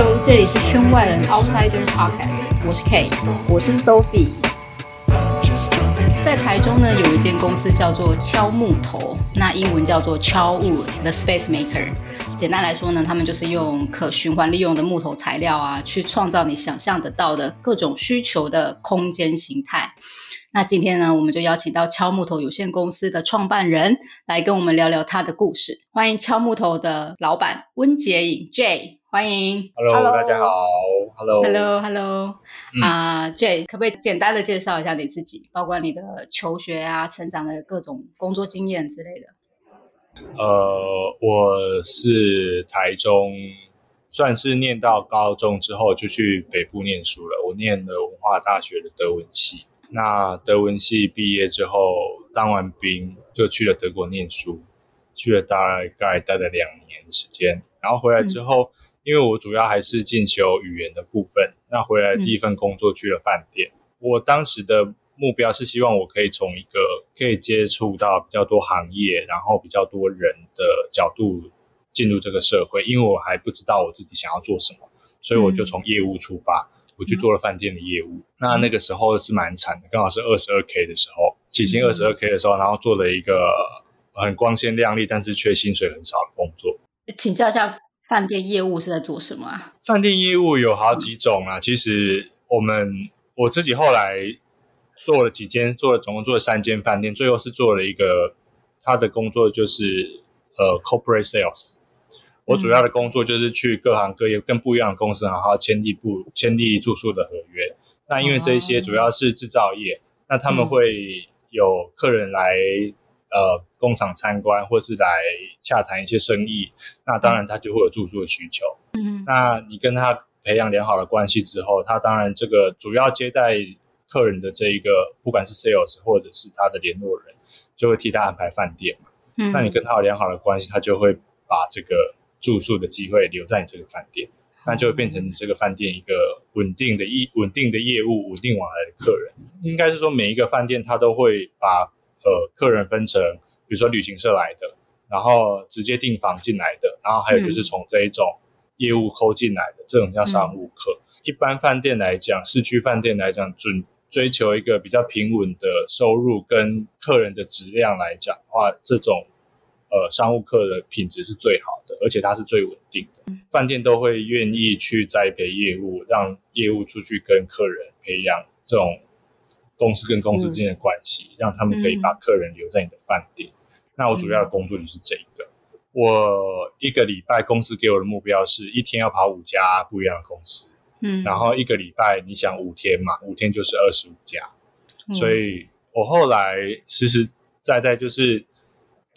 Hello，这里是圈外人 Outsiders Podcast，我是 K，我是 Sophie。在台中呢，有一间公司叫做敲木头，那英文叫做 Challwood，The Space Maker。简单来说呢，他们就是用可循环利用的木头材料啊，去创造你想象得到的各种需求的空间形态。那今天呢，我们就邀请到敲木头有限公司的创办人来跟我们聊聊他的故事。欢迎敲木头的老板温杰颖 Jay，欢迎。Hello，大家好。Hello，Hello，Hello。啊，Jay，可不可以简单的介绍一下你自己，包括你的求学啊、成长的各种工作经验之类的？呃，我是台中，算是念到高中之后就去北部念书了。我念了文化大学的德文系。那德文系毕业之后，当完兵就去了德国念书，去了大概待了两年时间。然后回来之后，嗯、因为我主要还是进修语言的部分，那回来第一份工作去了饭店。嗯、我当时的目标是希望我可以从一个可以接触到比较多行业，然后比较多人的角度进入这个社会。因为我还不知道我自己想要做什么，所以我就从业务出发。嗯我去做了饭店的业务，嗯、那那个时候是蛮惨的，刚好是二十二 K 的时候，起薪二十二 K 的时候，然后做了一个很光鲜亮丽，但是却薪水很少的工作。请教一下，饭店业务是在做什么啊？饭店业务有好几种啊，嗯、其实我们我自己后来做了几间，做了总共做了三间饭店，最后是做了一个，他的工作就是呃 corporate sales。我主要的工作就是去各行各业跟不一样的公司，然后签订不签订住宿的合约。那因为这些主要是制造业，那他们会有客人来呃工厂参观，或是来洽谈一些生意。那当然他就会有住宿的需求。嗯，那你跟他培养良好的关系之后，他当然这个主要接待客人的这一个，不管是 sales 或者是他的联络人，就会替他安排饭店嘛。嗯，那你跟他有良好的关系，他就会把这个。住宿的机会留在你这个饭店，那就会变成你这个饭店一个稳定的业稳定的业务，稳定往来的客人。应该是说每一个饭店它都会把呃客人分成，比如说旅行社来的，然后直接订房进来的，然后还有就是从这一种业务抠进来的，这种叫商务客。嗯、一般饭店来讲，市区饭店来讲，准追求一个比较平稳的收入跟客人的质量来讲的话，这种。呃，商务客的品质是最好的，而且它是最稳定的。饭店都会愿意去栽培业务，让业务出去跟客人培养这种公司跟公司之间的关系，嗯、让他们可以把客人留在你的饭店。嗯、那我主要的工作就是这一个。嗯、我一个礼拜公司给我的目标是一天要跑五家不一样的公司，嗯，然后一个礼拜你想五天嘛，五天就是二十五家，嗯、所以我后来实实在在就是。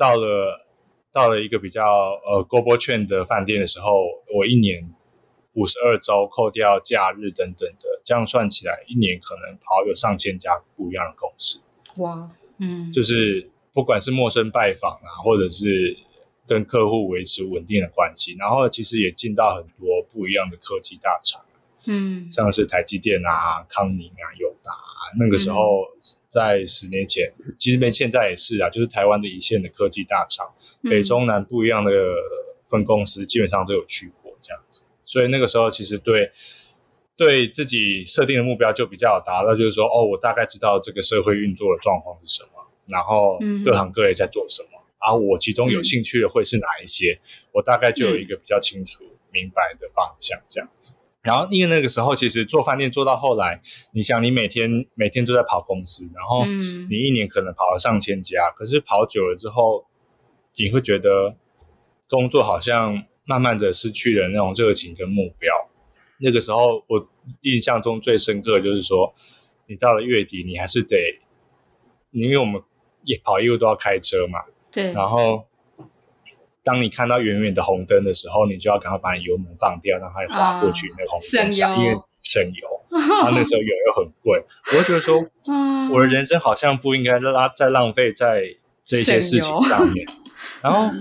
到了到了一个比较呃 global chain 的饭店的时候，我一年五十二周，扣掉假日等等的，这样算起来，一年可能跑有上千家不一样的公司。哇，嗯，就是不管是陌生拜访啊，或者是跟客户维持稳定的关系，然后其实也进到很多不一样的科技大厂，嗯，像是台积电啊、康宁啊、友达。那个时候，在十年前，其实没现在也是啊，就是台湾的一线的科技大厂，北中南不一样的分公司，基本上都有去过这样子。所以那个时候，其实对对自己设定的目标就比较有达到，就是说，哦，我大概知道这个社会运作的状况是什么，然后各行各业在做什么，然后我其中有兴趣的会是哪一些，我大概就有一个比较清楚明白的方向这样子。然后，因为那个时候，其实做饭店做到后来，你想，你每天每天都在跑公司，然后你一年可能跑了上千家，嗯、可是跑久了之后，你会觉得工作好像慢慢的失去了那种热情跟目标。那个时候，我印象中最深刻的就是说，你到了月底，你还是得，因为我们也跑业务都要开车嘛，对，然后。当你看到远远的红灯的时候，你就要赶快把你油门放掉，让它滑过去那个红灯上，因为省油。然后那时候油又很贵，我就觉得说，我的人生好像不应该拉再浪费在这些事情上面。然后，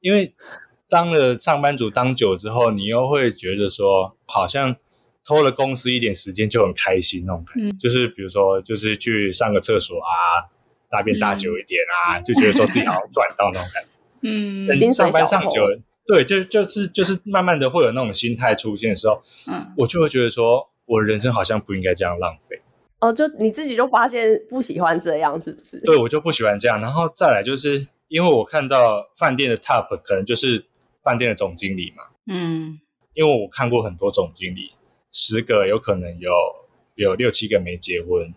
因为当了上班族当久之后，你又会觉得说，好像偷了公司一点时间就很开心那种感觉。就是比如说，就是去上个厕所啊，大便大久一点啊，就觉得说自己好像赚到那种感觉。嗯，上班上久了，对，就就是就是慢慢的会有那种心态出现的时候，嗯，我就会觉得说，我人生好像不应该这样浪费。哦，就你自己就发现不喜欢这样，是不是？对，我就不喜欢这样。然后再来就是因为我看到饭店的 top 可能就是饭店的总经理嘛，嗯，因为我看过很多总经理，十个有可能有有六七个没结婚，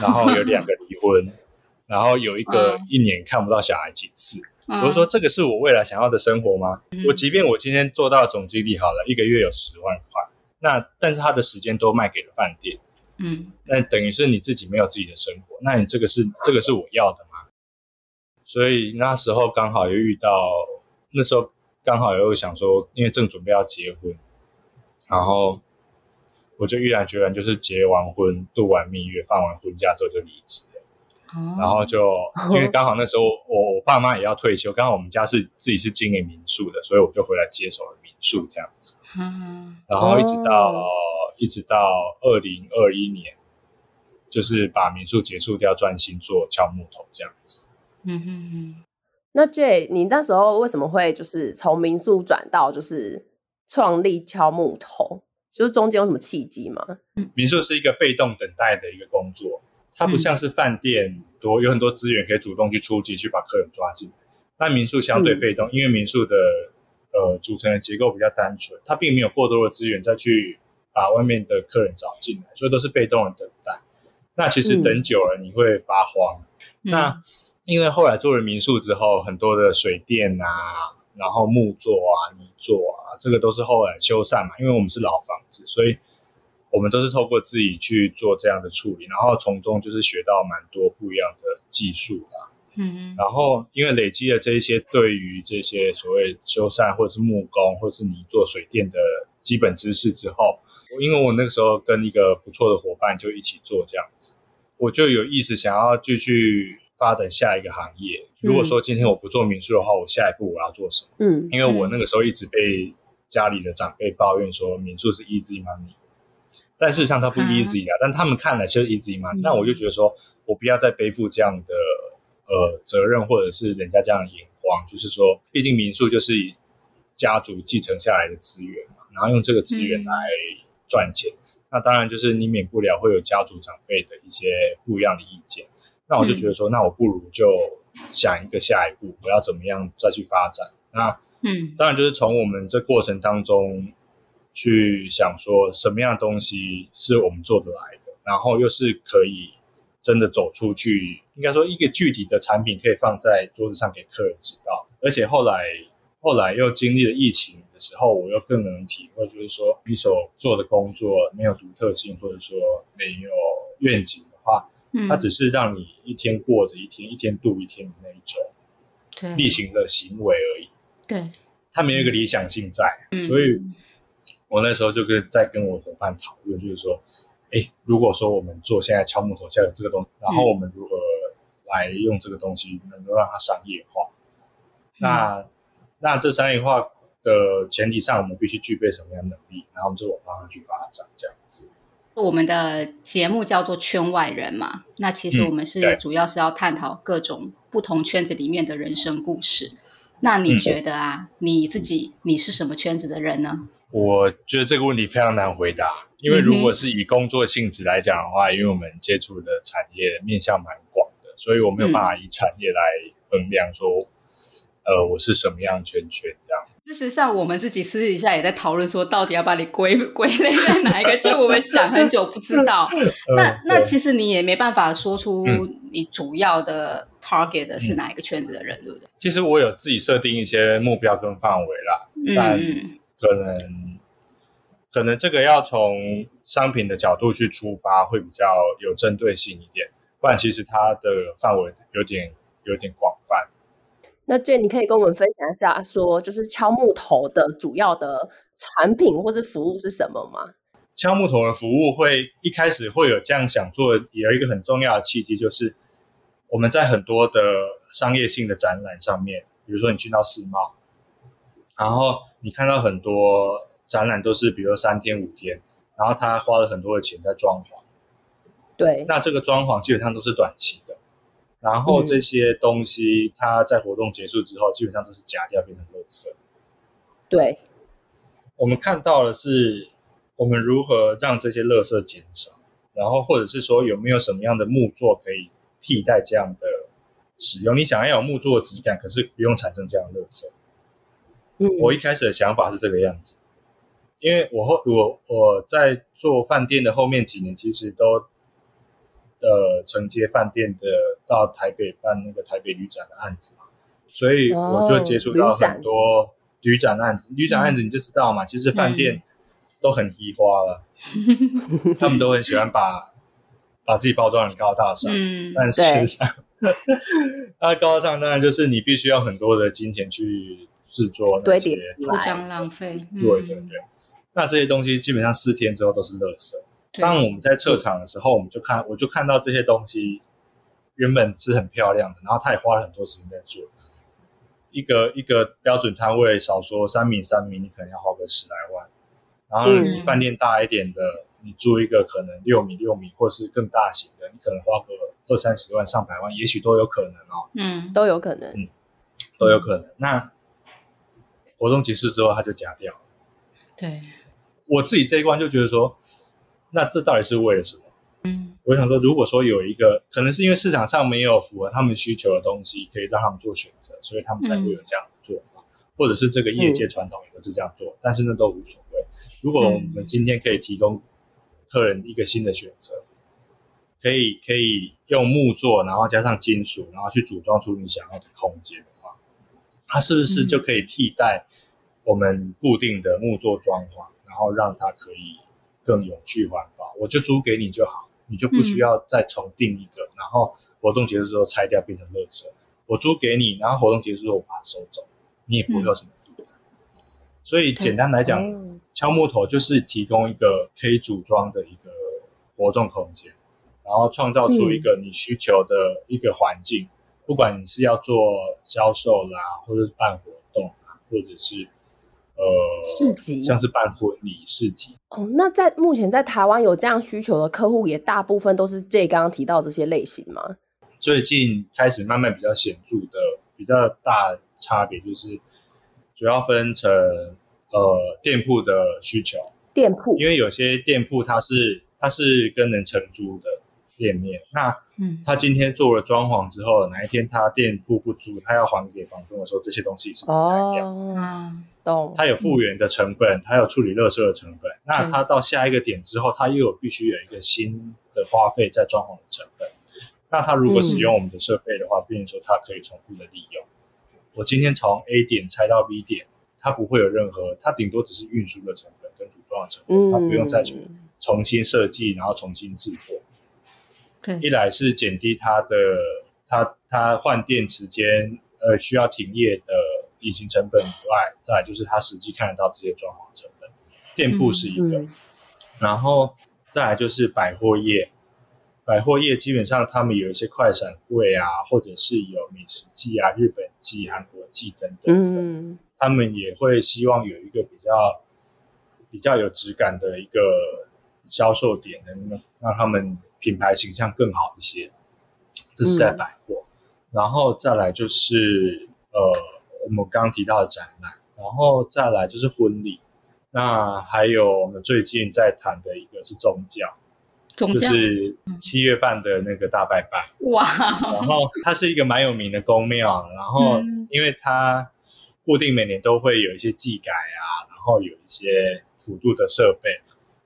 然后有两个离婚，然后有一个一年看不到小孩几次。嗯、我就说这个是我未来想要的生活吗？嗯、我即便我今天做到总经理好了，一个月有十万块，那但是他的时间都卖给了饭店。嗯，那等于是你自己没有自己的生活，那你这个是这个是我要的吗？所以那时候刚好又遇到，那时候刚好又想说，因为正准备要结婚，然后我就毅然决然就是结完婚、度完蜜月、放完婚假之后就离职了。哦，然后就 因为刚好那时候我我爸妈也要退休，刚好我们家是自己是经营民宿的，所以我就回来接手了民宿这样子。嗯，然后一直到。哦一直到二零二一年，就是把民宿结束掉，专心做敲木头这样子。嗯哼哼。那 Jay，你那时候为什么会就是从民宿转到就是创立敲木头？就是中间有什么契机吗？民宿是一个被动等待的一个工作，它不像是饭店多有很多资源可以主动去出击去把客人抓进来。但民宿相对被动，嗯、因为民宿的呃组成的结构比较单纯，它并没有过多的资源再去。把外面的客人找进来，所以都是被动的等待。那其实等久了你会发慌。嗯、那因为后来做了民宿之后，很多的水电啊，然后木作啊、泥作啊，这个都是后来修缮嘛。因为我们是老房子，所以我们都是透过自己去做这样的处理，然后从中就是学到蛮多不一样的技术啦。嗯，然后因为累积了这一些对于这些所谓修缮或者是木工或者是你做、水电的基本知识之后。因为我那个时候跟一个不错的伙伴就一起做这样子，我就有意识想要继续发展下一个行业。如果说今天我不做民宿的话，我下一步我要做什么？嗯，因为我那个时候一直被家里的长辈抱怨说民宿是 easy money，但事实上它不 easy 啊，但他们看来就是 easy money。那我就觉得说我不要再背负这样的呃责任，或者是人家这样的眼光，就是说，毕竟民宿就是家族继承下来的资源嘛，然后用这个资源来。赚钱，那当然就是你免不了会有家族长辈的一些不一样的意见。那我就觉得说，嗯、那我不如就想一个下一步，我要怎么样再去发展。那嗯，当然就是从我们这过程当中去想说，什么样的东西是我们做得来的，然后又是可以真的走出去。应该说，一个具体的产品可以放在桌子上给客人知道。而且后来，后来又经历了疫情。的时候，我又更能体会，就是说，你所做的工作没有独特性，或者说没有愿景的话，嗯，它只是让你一天过着一天，一天度一天的那一种例行的行为而已。对，它没有一个理想性在，嗯，所以我那时候就跟在跟我伙伴讨论，就是说，哎，如果说我们做现在敲木头，现在有这个东西，然后我们如何来用这个东西，能够让它商业化？嗯，那那这商业化。的前提上，我们必须具备什么样的能力，然后我们就往方向去发展，这样子。我们的节目叫做《圈外人》嘛，那其实我们是主要是要探讨各种不同圈子里面的人生故事。嗯、那你觉得啊，你自己你是什么圈子的人呢？我觉得这个问题非常难回答，因为如果是以工作性质来讲的话，嗯、因为我们接触的产业面向蛮广的，所以我没有办法以产业来衡量说，嗯、呃，我是什么样圈圈这样。事实上，我们自己私底下也在讨论，说到底要把你归 归类在哪一个？就我们想很久不知道。那那其实你也没办法说出你主要的 target 的是哪一个圈子的人，对不对？其实我有自己设定一些目标跟范围啦，但可能可能这个要从商品的角度去出发，会比较有针对性一点。不然，其实它的范围有点有点广泛。那 Jay，你可以跟我们分享一下，说就是敲木头的主要的产品或是服务是什么吗？敲木头的服务会一开始会有这样想做，也有一个很重要的契机，就是我们在很多的商业性的展览上面，比如说你去到世贸，然后你看到很多展览都是比如三天五天，然后他花了很多的钱在装潢，对，那这个装潢基本上都是短期的。然后这些东西，它在活动结束之后，基本上都是假掉变成垃圾。对，我们看到的是我们如何让这些垃圾减少，然后或者是说有没有什么样的木作可以替代这样的使用？你想要有木作的质感，可是不用产生这样的垃圾。嗯，我一开始的想法是这个样子，因为我后我我在做饭店的后面几年，其实都呃承接饭店的到台北办那个台北旅展的案子嘛，所以我就接触到很多旅展案子。旅展案子你就知道嘛，其实饭店都很移花了，嗯、他们都很喜欢把把自己包装很高大上，嗯、但事实上，那高大上当然就是你必须要很多的金钱去。制作那些不将浪费，对对对。那这些东西基本上四天之后都是垃圾。当我们在撤场的时候，我们就看，我就看到这些东西原本是很漂亮的，然后他也花了很多时间在做。一个一个标准摊位，少说三米三米，你可能要花个十来万。然后你饭店大一点的，你租一个可能六米六米，或是更大型的，你可能花个二三十万、上百万，也许都有可能哦。嗯，都有可能，嗯，都有可能。那活动结束之后，它就假掉了。对，我自己这一关就觉得说，那这到底是为了什么？嗯，我想说，如果说有一个可能是因为市场上没有符合他们需求的东西，可以让他们做选择，所以他们才会有这样的做法，嗯、或者是这个业界传统也都是这样做，嗯、但是那都无所谓。如果我们今天可以提供客人一个新的选择，可以可以用木作，然后加上金属，然后去组装出你想要的空间的话。它是不是就可以替代我们固定的木作装潢，嗯、然后让它可以更永续环保？我就租给你就好，你就不需要再重订一个，嗯、然后活动结束之后拆掉变成垃圾。我租给你，然后活动结束之后我把它收走，你也不会有什么负担。嗯、所以简单来讲，嗯、敲木头就是提供一个可以组装的一个活动空间，然后创造出一个你需求的一个环境。嗯不管你是要做销售啦，或者是办活动啊，或者是呃市集，像是办婚礼市集。哦，那在目前在台湾有这样需求的客户，也大部分都是这刚刚提到这些类型吗？最近开始慢慢比较显著的、比较大差别，就是主要分成呃店铺的需求。店铺，因为有些店铺它是它是跟人承租的。店面，那嗯，他今天做了装潢之后，哪一天他店铺不租，他要还给房东的时候，这些东西是拆掉？哦，懂。他有复原的成本，他有处理垃圾的成本。那他到下一个点之后，他又有必须有一个新的花费在装潢的成本。那他如果使用我们的设备的话，变成说他可以重复的利用。我今天从 A 点拆到 B 点，他不会有任何，它顶多只是运输的成本跟组装的成本，它不用再重重新设计，然后重新制作。一来是减低它的它它换电时间，呃，需要停业的隐形成本以外，再来就是他实际看得到这些装潢成本。店铺是一个，嗯嗯、然后再来就是百货业，百货业基本上他们有一些快闪柜啊，或者是有美食季啊、日本季、韩国季等等的，嗯、他们也会希望有一个比较比较有质感的一个销售点，能让他们。品牌形象更好一些，这是在百货，嗯、然后再来就是呃，我们刚刚提到的展览，然后再来就是婚礼，那还有我们最近在谈的一个是宗教，宗教？就是七月半的那个大拜拜，哇，然后它是一个蛮有名的宫庙，然后因为它固定每年都会有一些技改啊，然后有一些辅助的设备，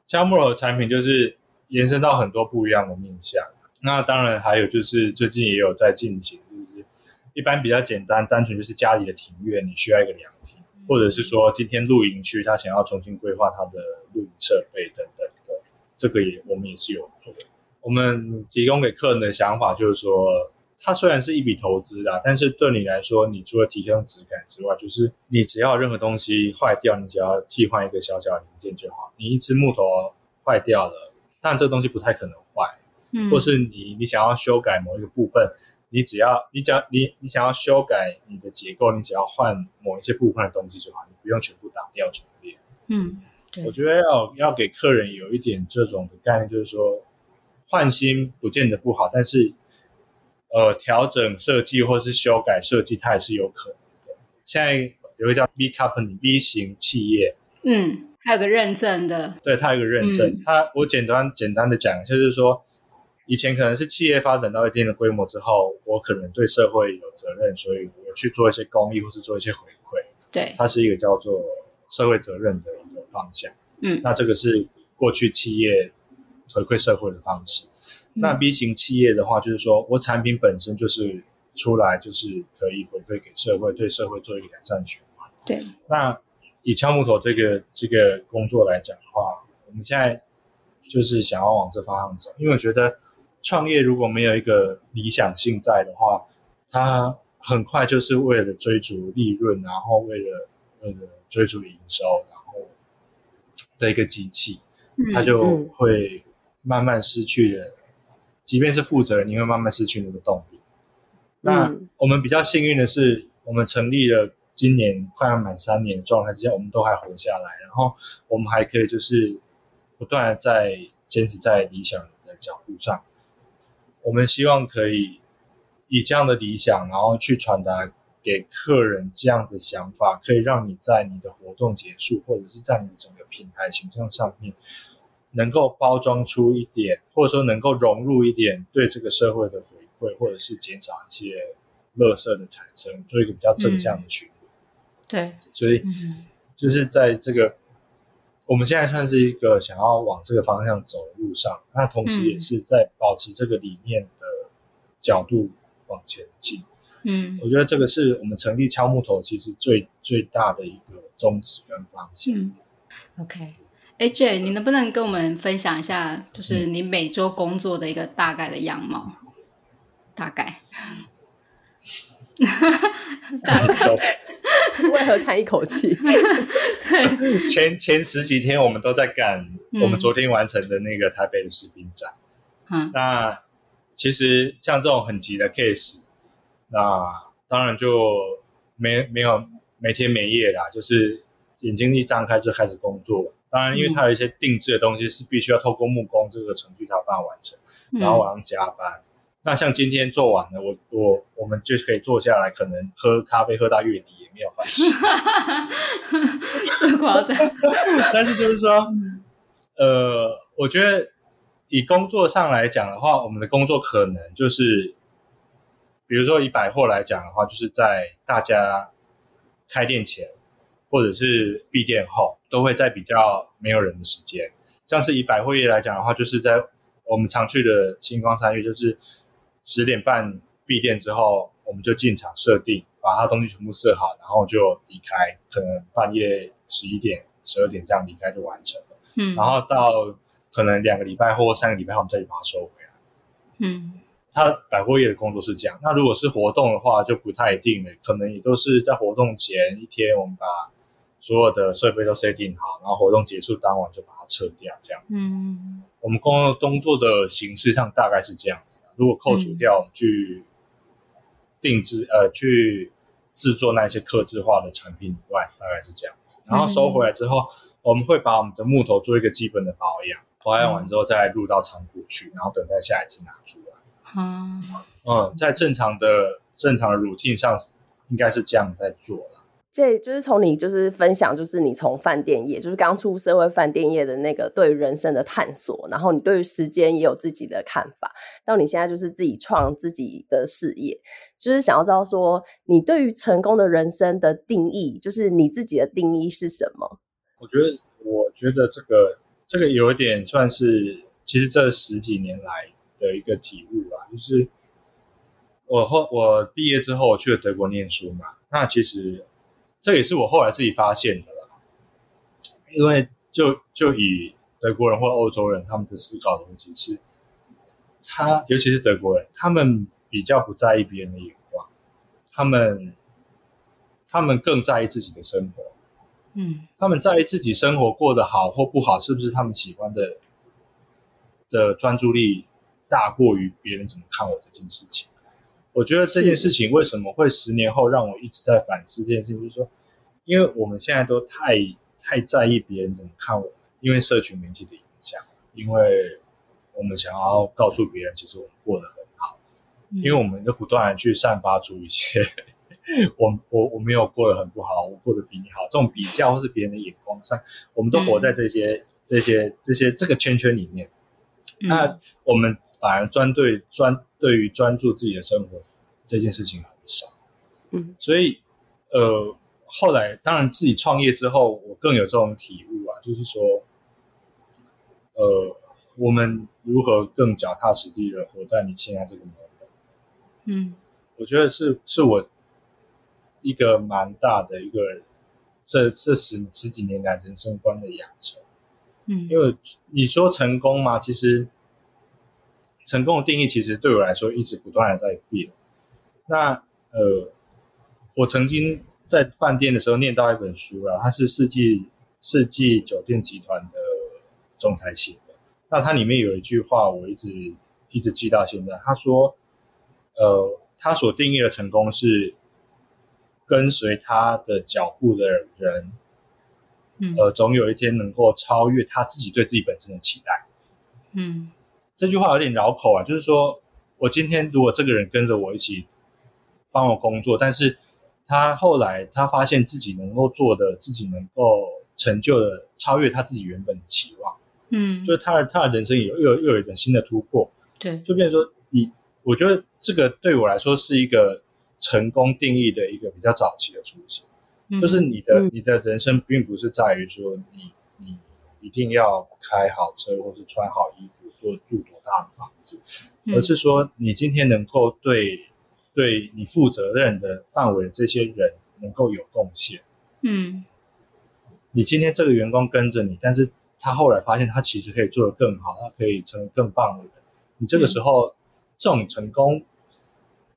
像木头的产品就是。延伸到很多不一样的面向，那当然还有就是最近也有在进行，就是一般比较简单单纯就是家里的庭院，你需要一个凉亭，或者是说今天露营区他想要重新规划他的露营设备等等的，这个也我们也是有做。我们提供给客人的想法就是说，它虽然是一笔投资啦，但是对你来说，你除了提升质感之外，就是你只要任何东西坏掉，你只要替换一个小小的零件就好。你一只木头坏掉了。但这个东西不太可能坏，嗯，或是你你想要修改某一个部分，你只要你只要你你想要修改你的结构，你只要换某一些部分的东西就好，你不用全部打掉重练。嗯，对，我觉得要要给客人有一点这种的概念，就是说换新不见得不好，但是呃调整设计或是修改设计，它也是有可能的。现在有一个叫 B Company B 型企业，嗯，还有个认证的，对，它有个认证。嗯、它我简单简单的讲，就是说，以前可能是企业发展到一定的规模之后，我可能对社会有责任，所以我去做一些公益或是做一些回馈。对，它是一个叫做社会责任的一个方向。嗯，那这个是过去企业回馈社会的方式。嗯、那 B 型企业的话，就是说我产品本身就是出来就是可以回馈给社会，对社会做一个改善循环。对，那以敲木头这个这个工作来讲的话，我们现在就是想要往这方向走，因为我觉得创业如果没有一个理想性在的话，它很快就是为了追逐利润，然后为了为了追逐营收，然后的一个机器，它就会慢慢失去了。即便是负责人，你会慢慢失去那个动力。那我们比较幸运的是，我们成立了今年快要满三年的状态之下，我们都还活下来，然后我们还可以就是不断的在坚持在理想的脚步上。我们希望可以以这样的理想，然后去传达给客人这样的想法，可以让你在你的活动结束，或者是在你整个品牌形象上面。能够包装出一点，或者说能够融入一点对这个社会的回馈，或者是减少一些垃圾的产生，做一个比较正向的循环。嗯、对，所以就是在这个我们现在算是一个想要往这个方向走的路上，那同时也是在保持这个理念的角度往前进。嗯，我觉得这个是我们成立敲木头其实最最大的一个宗旨跟方向。嗯、OK。哎，Jay，你能不能跟我们分享一下，就是你每周工作的一个大概的样貌？大概，大概，为何叹一口气？对，前前十几天我们都在赶我们昨天完成的那个台北的食品展。嗯，那其实像这种很急的 case，那当然就没没有没天没夜啦，就是眼睛一张开就开始工作。当然，因为它有一些定制的东西是必须要透过木工这个程序才有办法完成，然后晚上加班。嗯、那像今天做完了，我我我们就可以坐下来，可能喝咖啡喝到月底也没有关系。这么夸张？但是就是说，呃，我觉得以工作上来讲的话，我们的工作可能就是，比如说以百货来讲的话，就是在大家开店前。或者是闭店后，都会在比较没有人的时间。像是以百货业来讲的话，就是在我们常去的星光三月，就是十点半闭店之后，我们就进场设定，把它东西全部设好，然后就离开。可能半夜十一点、十二点这样离开就完成了。嗯，然后到可能两个礼拜或三个礼拜后，我们再去把它收回来。嗯。他百货业的工作是这样。那如果是活动的话，就不太一定了。可能也都是在活动前一天，我们把所有的设备都 setting 好，然后活动结束当晚就把它撤掉，这样子。嗯，我们工作工作的形式上大概是这样子。如果扣除掉去定制、嗯、呃去制作那些刻制化的产品以外，大概是这样子。然后收回来之后，嗯、我们会把我们的木头做一个基本的保养，保养完之后再入到仓库去，然后等待下一次拿出来。嗯嗯，在正常的正常的 routine 上，应该是这样在做了。这就是从你就是分享，就是你从饭店业，就是刚出社会饭店业的那个对人生的探索，然后你对于时间也有自己的看法，到你现在就是自己创自己的事业，就是想要知道说你对于成功的人生的定义，就是你自己的定义是什么？我觉得，我觉得这个这个有一点算是，其实这十几年来的一个体悟吧，就是我后我毕业之后，我去了德国念书嘛，那其实。这也是我后来自己发现的啦，因为就就以德国人或欧洲人他们的思考的问题是，他尤其是德国人，他们比较不在意别人的眼光，他们他们更在意自己的生活，嗯，他们在意自己生活过得好或不好，是不是他们喜欢的的专注力大过于别人怎么看我这件事情。我觉得这件事情为什么会十年后让我一直在反思这件事情，就是说，因为我们现在都太太在意别人怎么看我们，因为社群媒体的影响，因为我们想要告诉别人，其实我们过得很好，因为我们就不断的去散发出一些我我我没有过得很不好，我过得比你好，这种比较或是别人的眼光上，我们都活在这些、嗯、这些这些这个圈圈里面。嗯、那我们反而专对专对于专注自己的生活这件事情很少。嗯，所以呃，后来当然自己创业之后，我更有这种体悟啊，就是说，呃，我们如何更脚踏实地的活在你现在这个 moment。嗯。我觉得是是我一个蛮大的一个这这十十几年来人生观的养成，嗯，因为你说成功嘛，其实成功的定义其实对我来说一直不断的在变。那呃，我曾经在饭店的时候念到一本书啊，它是世纪世纪酒店集团的总裁写的。那它里面有一句话，我一直一直记到现在。他说，呃。他所定义的成功是跟随他的脚步的人，嗯，呃，总有一天能够超越他自己对自己本身的期待。嗯，这句话有点绕口啊，就是说我今天如果这个人跟着我一起帮我工作，但是他后来他发现自己能够做的，自己能够成就的，超越他自己原本的期望。嗯，就是他的他的人生有又有又有一种新的突破。对，就变成说你。我觉得这个对我来说是一个成功定义的一个比较早期的雏形，嗯、就是你的、嗯、你的人生并不是在于说你你一定要开好车或是穿好衣服多住多大的房子，嗯、而是说你今天能够对对你负责任的范围的这些人能够有贡献。嗯，你今天这个员工跟着你，但是他后来发现他其实可以做得更好，他可以成为更棒的人，你这个时候。嗯这种成功，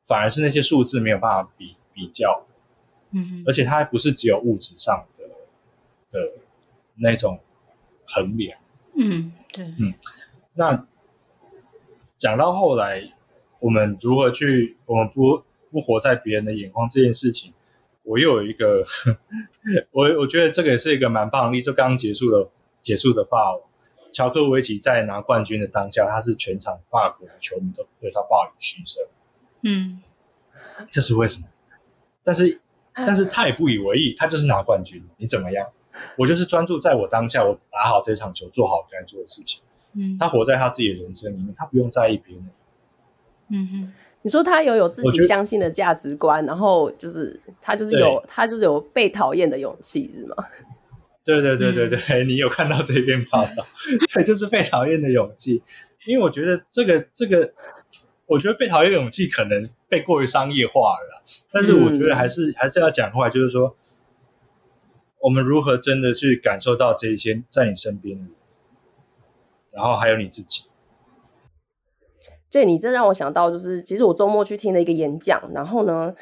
反而是那些数字没有办法比比较的，嗯哼，而且它还不是只有物质上的的那种衡量，嗯，对，嗯，那讲到后来，我们如何去，我们不不活在别人的眼光这件事情，我又有一个，我我觉得这个也是一个蛮棒的例子，就刚刚结束的结束的法文。乔科维奇在拿冠军的当下，他是全场法国的球迷都对他报以嘘声。嗯，这是为什么？但是，但是他也不以为意，他就是拿冠军。你怎么样？我就是专注在我当下，我打好这场球，做好该做的事情。嗯，他活在他自己的人生里面，他不用在意别人。嗯哼，你说他有有自己相信的价值观，然后就是他就是有他就是有被讨厌的勇气，是吗？对对对对对，嗯、你有看到这篇报道？对，就是被讨厌的勇气。因为我觉得这个这个，我觉得被讨厌的勇气可能被过于商业化了。但是我觉得还是、嗯、还是要讲话，就是说，我们如何真的去感受到这一些在你身边的人，然后还有你自己。这你这让我想到，就是其实我周末去听了一个演讲，然后呢。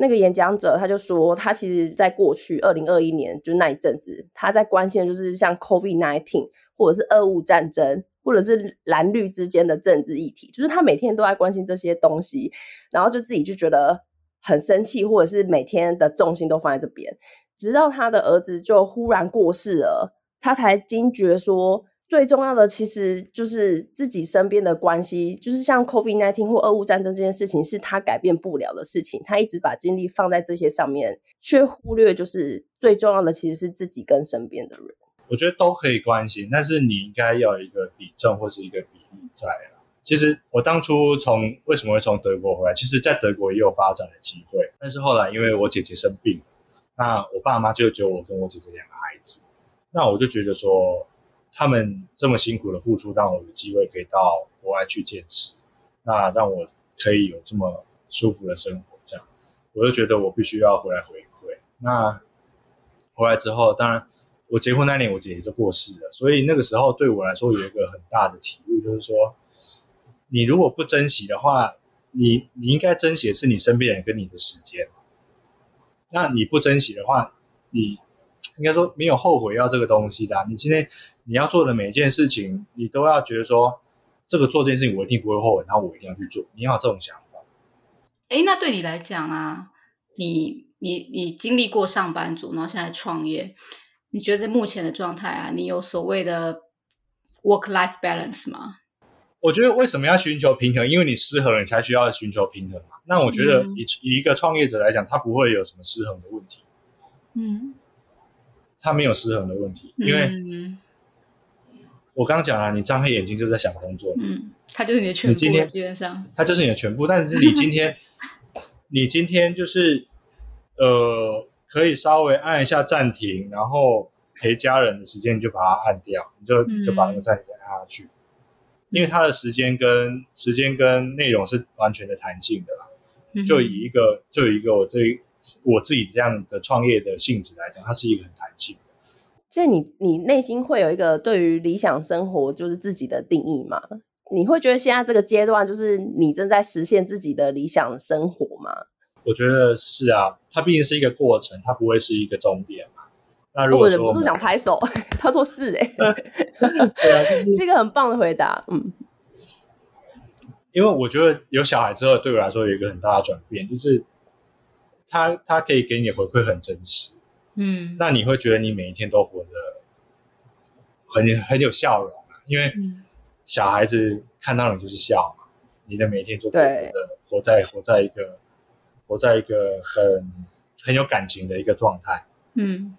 那个演讲者他就说，他其实在过去二零二一年就那一阵子，他在关心的就是像 COVID-19，或者是俄乌战争，或者是蓝绿之间的政治议题，就是他每天都在关心这些东西，然后就自己就觉得很生气，或者是每天的重心都放在这边，直到他的儿子就忽然过世了，他才惊觉说。最重要的其实就是自己身边的关系，就是像 COVID-19 或俄乌战争这件事情，是他改变不了的事情。他一直把精力放在这些上面，却忽略就是最重要的其实是自己跟身边的人。我觉得都可以关心，但是你应该要一个比重或是一个比例在。其实我当初从为什么会从德国回来，其实在德国也有发展的机会，但是后来因为我姐姐生病，那我爸妈就只有我跟我姐姐两个孩子，那我就觉得说。他们这么辛苦的付出，让我有机会可以到国外去见识，那让我可以有这么舒服的生活，这样我就觉得我必须要回来回馈。那回来之后，当然我结婚那年我姐姐就过世了，所以那个时候对我来说有一个很大的体悟，就是说，你如果不珍惜的话，你你应该珍惜的是你身边人跟你的时间。那你不珍惜的话，你应该说没有后悔要这个东西的啊。你今天。你要做的每一件事情，你都要觉得说，这个做这件事情我一定不会后悔，然后我一定要去做。你要有这种想法。哎，那对你来讲啊，你你你经历过上班族，然后现在创业，你觉得目前的状态啊，你有所谓的 work life balance 吗？我觉得为什么要寻求平衡？因为你失衡了，你才需要寻求平衡嘛。那我觉得以以一个创业者来讲，他不会有什么失衡的问题。嗯，他没有失衡的问题，因为我刚刚讲了，你张开眼睛就在想工作。嗯，它就是你的全部。今天基本上，他就是你的全部。但是你今天，你今天就是呃，可以稍微按一下暂停，然后陪家人的时间你就把它按掉，你就就把那个暂停按下去。因为它的时间跟时间跟内容是完全的弹性的啦，就以一个就以一个我这我自己这样的创业的性质来讲，它是一个很弹性的。所以你你内心会有一个对于理想生活就是自己的定义吗？你会觉得现在这个阶段就是你正在实现自己的理想生活吗？我觉得是啊，它毕竟是一个过程，它不会是一个终点嘛。那如果说我忍不住想拍手，他说是哎、欸，对啊，就是 是一个很棒的回答，嗯。因为我觉得有小孩之后，对我来说有一个很大的转变，就是他他可以给你的回馈很真实，嗯，那你会觉得你每一天都活得很很有笑容啊，因为小孩子看到你就是笑嘛，你的每一天就活得活在活在一个活在一个很很有感情的一个状态，嗯。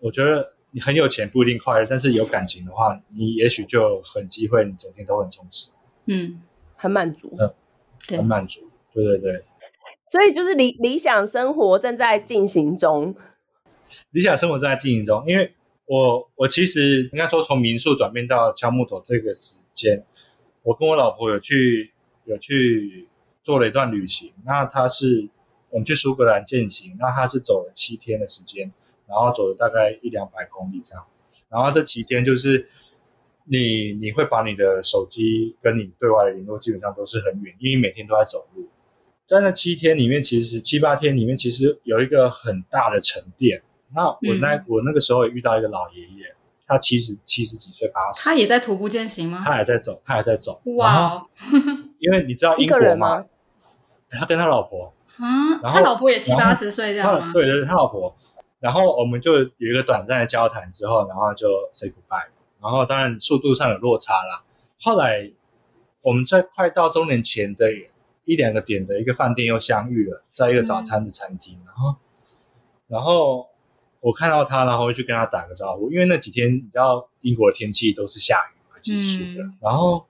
我觉得你很有钱不一定快乐，但是有感情的话，你也许就很机会，你整天都很充实，嗯，很满足，嗯，很满足，对对对。所以就是理理想生活正在进行中，理想生活正在进行中。因为我我其实应该说从民宿转变到敲木头这个时间，我跟我老婆有去有去做了一段旅行。那他是我们去苏格兰健行，那他是走了七天的时间。然后走了大概一两百公里这样，然后这期间就是你你会把你的手机跟你对外的联络基本上都是很远，因为每天都在走路。在那七天里面，其实七八天里面，其实有一个很大的沉淀。那我那、嗯、我那个时候也遇到一个老爷爷，他七十七十几岁八十，他也在徒步践行吗？他还在走，他还在走。哇！因为你知道英国吗？他跟他老婆嗯，他老婆也七八十岁这样吗？对对对，他老婆。然后我们就有一个短暂的交谈之后，然后就 say goodbye。然后当然速度上有落差啦。后来我们在快到终点前的一两个点的一个饭店又相遇了，在一个早餐的餐厅。嗯、然后，然后我看到他，然后去跟他打个招呼。因为那几天你知道英国的天气都是下雨嘛，就是暑的。嗯、然后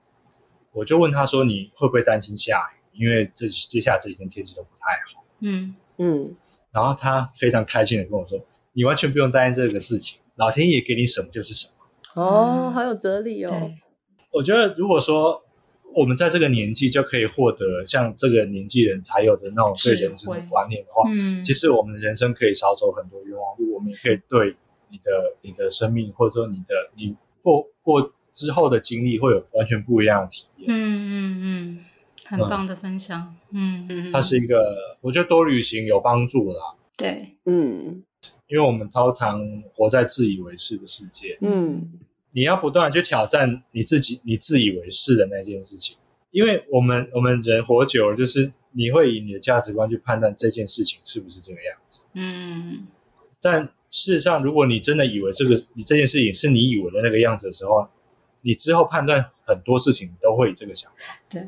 我就问他说：“你会不会担心下雨？因为这接下来这几天天气都不太好。”嗯嗯。然后他非常开心的跟我说：“你完全不用担心这个事情，老天爷给你什么就是什么。”哦，好有哲理哦。我觉得如果说我们在这个年纪就可以获得像这个年纪人才有的那种对人生的观念的话，嗯，其实我们的人生可以少走很多冤枉路。我们也可以对你的你的生命，或者说你的你过过之后的经历，会有完全不一样的体验。嗯嗯嗯。很棒的分享，嗯嗯，它是一个，我觉得多旅行有帮助啦。对，嗯，因为我们通常活在自以为是的世界，嗯，你要不断去挑战你自己，你自以为是的那件事情，因为我们我们人活久了，就是你会以你的价值观去判断这件事情是不是这个样子，嗯，但事实上，如果你真的以为这个你这件事情是你以为的那个样子的时候，你之后判断很多事情都会以这个想法，对。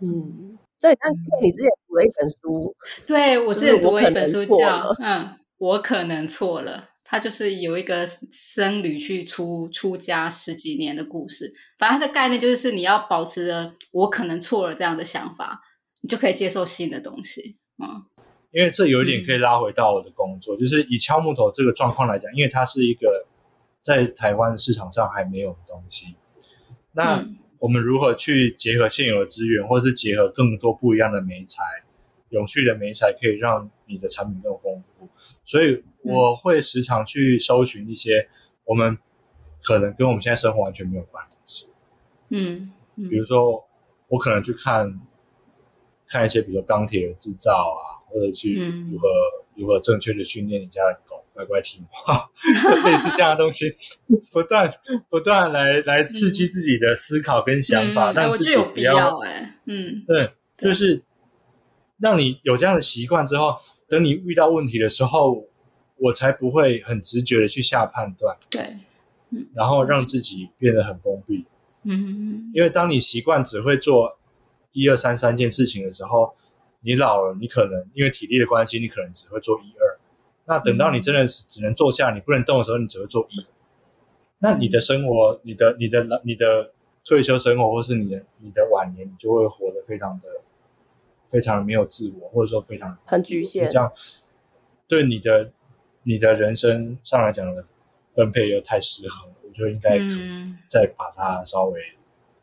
嗯，这像你之前读了一本书，对，我之前读了一本书叫《嗯，我可能错了》，它就是有一个僧侣去出出家十几年的故事。反正他的概念就是你要保持着“我可能错了”这样的想法，你就可以接受新的东西。嗯，因为这有一点可以拉回到我的工作，嗯、就是以敲木头这个状况来讲，因为它是一个在台湾市场上还没有的东西，那。嗯我们如何去结合现有的资源，或是结合更多不一样的媒材，永续的媒材，可以让你的产品更丰富。所以我会时常去搜寻一些我们可能跟我们现在生活完全没有关系的东西。嗯，嗯，比如说我可能去看看一些，比如说钢铁的制造啊，或者去如何、嗯、如何正确的训练你家的狗。乖乖听话，类似这样的东西，不断不断来来刺激自己的思考跟想法，让自己不要哎，嗯，对，就是让你有这样的习惯之后，等你遇到问题的时候，我才不会很直觉的去下判断，对，然后让自己变得很封闭，嗯，因为当你习惯只会做一二三三件事情的时候，你老了，你可能因为体力的关系，你可能只会做一二。那等到你真的是只能坐下，你不能动的时候，你只会做一。那你的生活，你的、你的、你的退休生活，或是你的、你的晚年，你就会活得非常的、非常没有自我，或者说非常很局限。这样对你的、你的人生上来讲的分配又太失衡了，我觉得应该可再把它稍微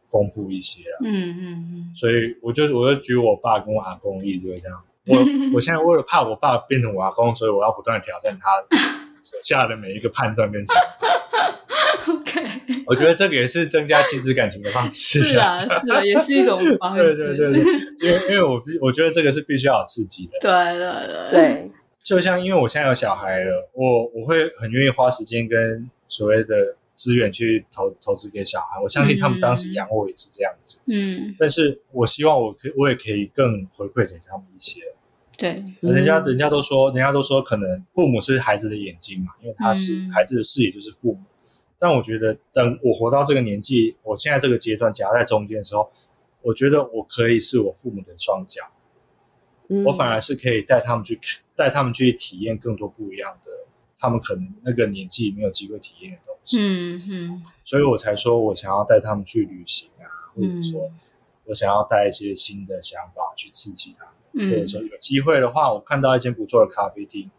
丰富一些了。嗯嗯嗯。所以我就我就举我爸跟我阿公的例子，这样。我 我现在为了怕我爸变成我阿公，所以我要不断的挑战他 所下的每一个判断跟想法。OK，我觉得这个也是增加亲子感情的方式。是啊，是啊，也是一种方式。对对对对，因为因为我我觉得这个是必须要有刺激的。对对对对，就像因为我现在有小孩了，我我会很愿意花时间跟所谓的资源去投投资给小孩。我相信他们当时养我也是这样子。嗯，但是我希望我可我也可以更回馈给他们一些。对，人家人家都说，人家都说，可能父母是孩子的眼睛嘛，因为他是孩子的视野就是父母。嗯、但我觉得，等我活到这个年纪，我现在这个阶段夹在中间的时候，我觉得我可以是我父母的双脚，嗯、我反而是可以带他们去带他们去体验更多不一样的，他们可能那个年纪没有机会体验的东西。嗯嗯，所以我才说我想要带他们去旅行啊，或者说我想要带一些新的想法去刺激他们。或者说有机会的话，我看到一间不错的咖啡厅，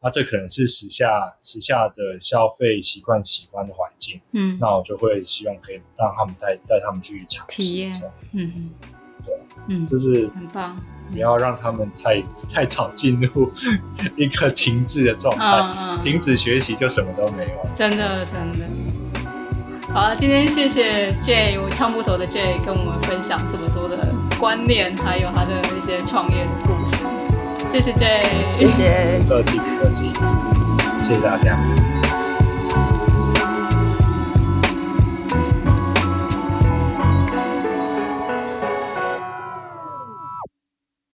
那这可能是时下时下的消费习惯喜欢的环境，嗯，那我就会希望可以让他们带带他们去尝试一下，嗯嗯，对，嗯，就是很棒，不要让他们太太早进入一个停滞的状态，停止学习就什么都没有，真的真的。好，今天谢谢 Jay，我敲木头的 Jay 跟我们分享这么多的观念，还有他的一些创业的故事。谢谢 Jay，谢谢，不客气不客气，谢谢大家。